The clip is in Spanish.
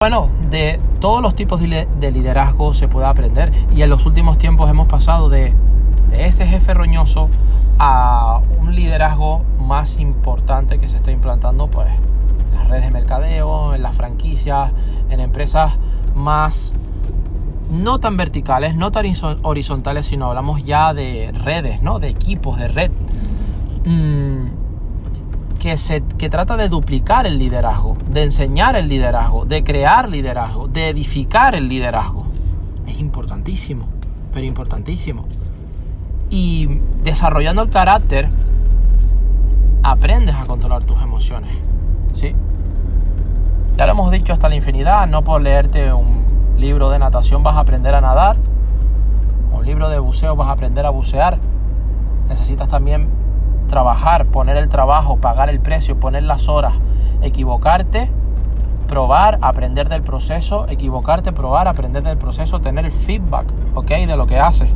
Bueno, de todos los tipos de liderazgo se puede aprender y en los últimos tiempos hemos pasado de, ese jefe roñoso a un liderazgo más importante que se está implantando pues en las redes de mercadeo, en las franquicias, en empresas más no tan verticales, no tan horizontales, sino hablamos ya de redes, ¿no? De equipos, de red. Mm, que, se, que trata de duplicar el liderazgo, de enseñar el liderazgo, de crear liderazgo, de edificar el liderazgo. Es importantísimo, pero importantísimo. Y desarrollando el carácter, aprendes a controlar tus emociones. ¿Sí? Ya lo hemos dicho hasta la infinidad, no por leerte un libro de natación vas a aprender a nadar, un libro de buceo vas a aprender a bucear. Necesitas también trabajar, poner el trabajo, pagar el precio, poner las horas, equivocarte, probar, aprender del proceso, equivocarte, probar, aprender del proceso, tener feedback, ¿ok? De lo que haces.